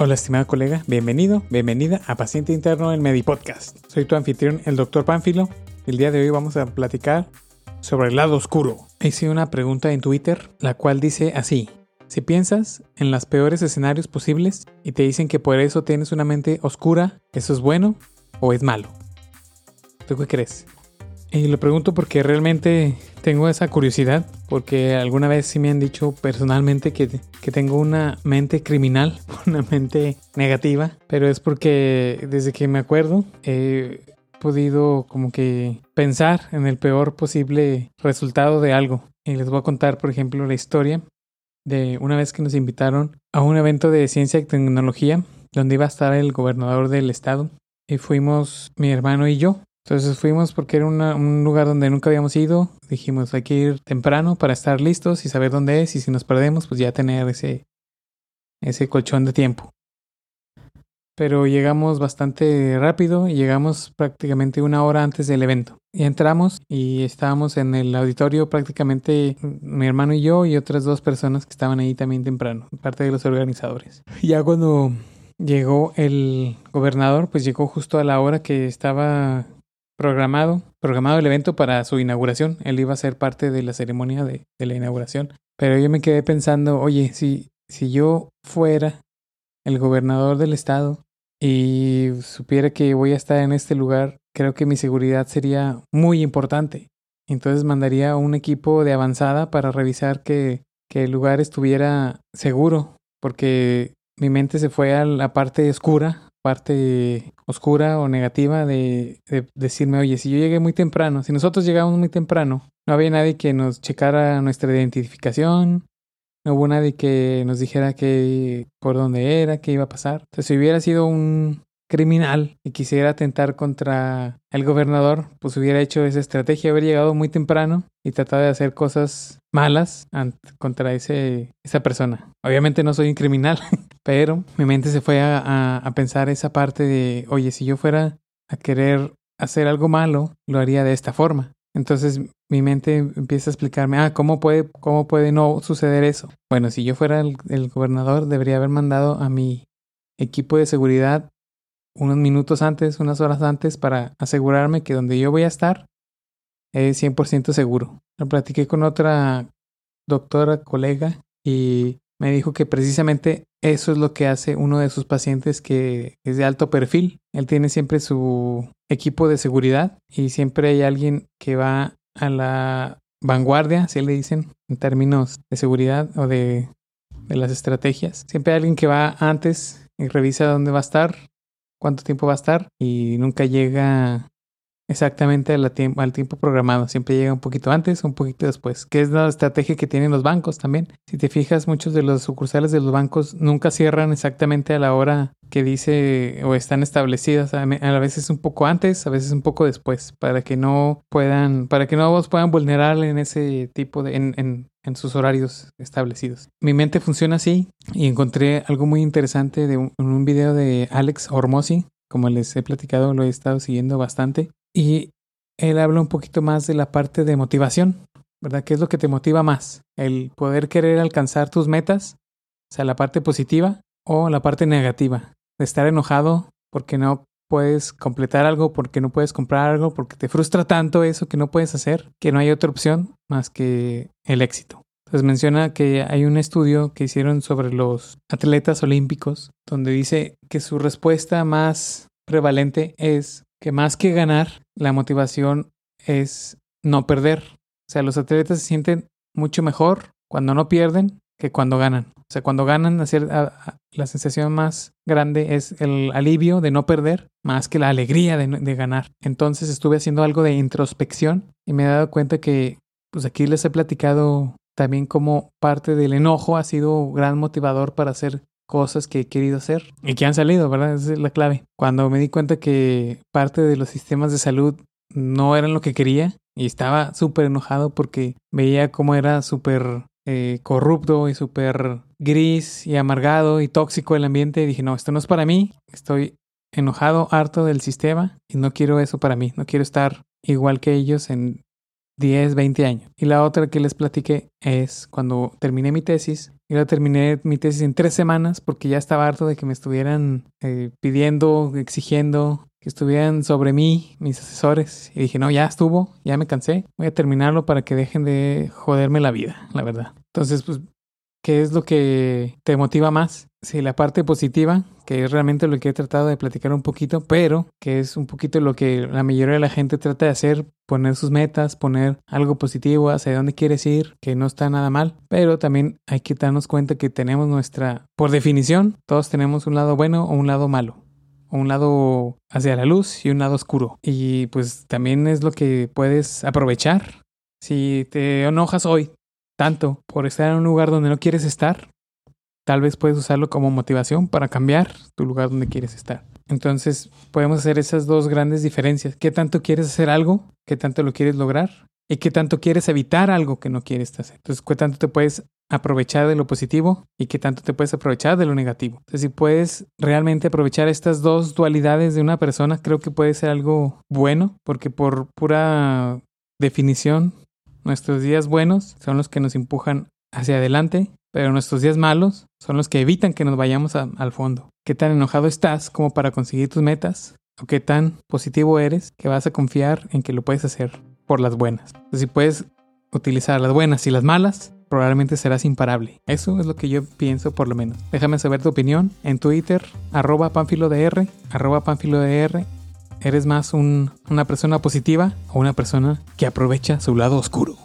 Hola estimado colega, bienvenido, bienvenida a Paciente Interno en Medipodcast. Soy tu anfitrión, el Dr. Pánfilo. El día de hoy vamos a platicar sobre el lado oscuro. Hice una pregunta en Twitter, la cual dice así. Si piensas en los peores escenarios posibles y te dicen que por eso tienes una mente oscura, ¿eso es bueno o es malo? ¿Tú qué crees? Y lo pregunto porque realmente tengo esa curiosidad, porque alguna vez sí me han dicho personalmente que, que, tengo una mente criminal, una mente negativa, pero es porque desde que me acuerdo he podido como que pensar en el peor posible resultado de algo. Y les voy a contar, por ejemplo, la historia de una vez que nos invitaron a un evento de ciencia y tecnología, donde iba a estar el gobernador del estado. Y fuimos mi hermano y yo. Entonces fuimos porque era un lugar donde nunca habíamos ido. Dijimos, hay que ir temprano para estar listos y saber dónde es. Y si nos perdemos, pues ya tener ese, ese colchón de tiempo. Pero llegamos bastante rápido y llegamos prácticamente una hora antes del evento. Y entramos y estábamos en el auditorio prácticamente mi hermano y yo y otras dos personas que estaban ahí también temprano, parte de los organizadores. Ya cuando llegó el gobernador, pues llegó justo a la hora que estaba programado, programado el evento para su inauguración. Él iba a ser parte de la ceremonia de, la inauguración. Pero yo me quedé pensando, oye, si, si yo fuera el gobernador del estado y supiera que voy a estar en este lugar, creo que mi seguridad sería muy importante. Entonces mandaría un equipo de avanzada para revisar que, que el lugar estuviera seguro, porque mi mente se fue a la parte oscura parte oscura o negativa de, decirme, oye, si yo llegué muy temprano, si nosotros llegamos muy temprano, no había nadie que nos checara nuestra identificación, no hubo nadie que nos dijera que por dónde era, qué iba a pasar. Entonces, si hubiera sido un criminal y quisiera atentar contra el gobernador, pues hubiera hecho esa estrategia, haber llegado muy temprano y tratado de hacer cosas malas contra ese, esa persona. Obviamente no soy un criminal, pero mi mente se fue a, a, pensar esa parte de, oye, si yo fuera a querer hacer algo malo, lo haría de esta forma. Entonces mi mente empieza a explicarme, ah, ¿cómo puede, cómo puede no suceder eso? Bueno, si yo fuera el, el gobernador, debería haber mandado a mi equipo de seguridad unos minutos antes, unas horas antes, para asegurarme que donde yo voy a estar es 100% seguro. Lo platiqué con otra doctora, colega, y me dijo que precisamente eso es lo que hace uno de sus pacientes que es de alto perfil. Él tiene siempre su equipo de seguridad y siempre hay alguien que va a la vanguardia, así le dicen, en términos de seguridad o de, de las estrategias. Siempre hay alguien que va antes y revisa dónde va a estar, cuánto tiempo va a estar y nunca llega exactamente al tiempo, al tiempo programado. Siempre llega un poquito antes o un poquito después, que es la estrategia que tienen los bancos también. Si te fijas, muchos de los sucursales de los bancos nunca cierran exactamente a la hora que dice o están establecidas, a veces un poco antes, a veces un poco después, para que no puedan, para que no puedan vulnerar en ese tipo de, en, en, en sus horarios establecidos. Mi mente funciona así y encontré algo muy interesante de un, un video de Alex Hormozzi, como les he platicado, lo he estado siguiendo bastante. Y él habla un poquito más de la parte de motivación, ¿verdad? ¿Qué es lo que te motiva más? ¿El poder querer alcanzar tus metas? O sea, la parte positiva o la parte negativa. De estar enojado porque no puedes completar algo, porque no puedes comprar algo, porque te frustra tanto eso que no puedes hacer, que no hay otra opción más que el éxito. Entonces menciona que hay un estudio que hicieron sobre los atletas olímpicos, donde dice que su respuesta más prevalente es que más que ganar, la motivación es no perder. O sea, los atletas se sienten mucho mejor cuando no pierden que cuando ganan. O sea, cuando ganan, la sensación más grande es el alivio de no perder, más que la alegría de, ganar. Entonces estuve haciendo algo de introspección y me he dado cuenta que, pues aquí les he platicado también como parte del enojo ha sido gran motivador para hacer cosas que he querido hacer y que han salido, ¿verdad? Esa es la clave. Cuando me di cuenta que parte de los sistemas de salud no eran lo que quería y estaba súper enojado porque veía cómo era súper eh, corrupto y súper gris y amargado y tóxico el ambiente, y dije, no, esto no es para mí, estoy enojado, harto del sistema y no quiero eso para mí, no quiero estar igual que ellos en 10, 20 años. Y la otra que les platiqué es cuando terminé mi tesis. Yo terminé mi tesis en tres semanas porque ya estaba harto de que me estuvieran eh, pidiendo, exigiendo, que estuvieran sobre mí mis asesores. Y dije, no, ya estuvo, ya me cansé. Voy a terminarlo para que dejen de joderme la vida, la verdad. Entonces, pues ¿Qué es lo que te motiva más? Sí, la parte positiva, que es realmente lo que he tratado de platicar un poquito, pero que es un poquito lo que la mayoría de la gente trata de hacer, poner sus metas, poner algo positivo hacia dónde quieres ir, que no está nada mal, pero también hay que darnos cuenta que tenemos nuestra, por definición, todos tenemos un lado bueno o un lado malo un lado hacia la luz y un lado oscuro. Y pues también es lo que puedes aprovechar. Si te enojas hoy, tanto por estar en un lugar donde no quieres estar, tal vez puedes usarlo como motivación para cambiar tu lugar donde quieres estar. Entonces podemos hacer esas dos grandes diferencias. ¿Qué tanto quieres hacer algo? ¿Qué tanto lo quieres lograr? ¿Y qué tanto quieres evitar algo que no quieres hacer? Entonces, ¿qué tanto te puedes aprovechar de lo positivo y qué tanto te puedes aprovechar de lo negativo? Si puedes realmente aprovechar estas dos dualidades de una persona, creo que puede ser algo bueno, porque por pura definición Nuestros días buenos son los que nos empujan hacia adelante, pero nuestros días malos son los que evitan que nos vayamos al fondo. ¿Qué tan enojado estás como para conseguir tus metas? ¿O qué tan positivo eres que vas a confiar en que lo puedes hacer por las buenas? si puedes utilizar las buenas y las malas, probablemente serás imparable. Eso es lo que yo pienso por lo menos. Déjame saber tu opinión en Twitter, arroba panfilodr, arroba panfilodr ¿Eres más una persona positiva o una persona que aprovecha su lado oscuro?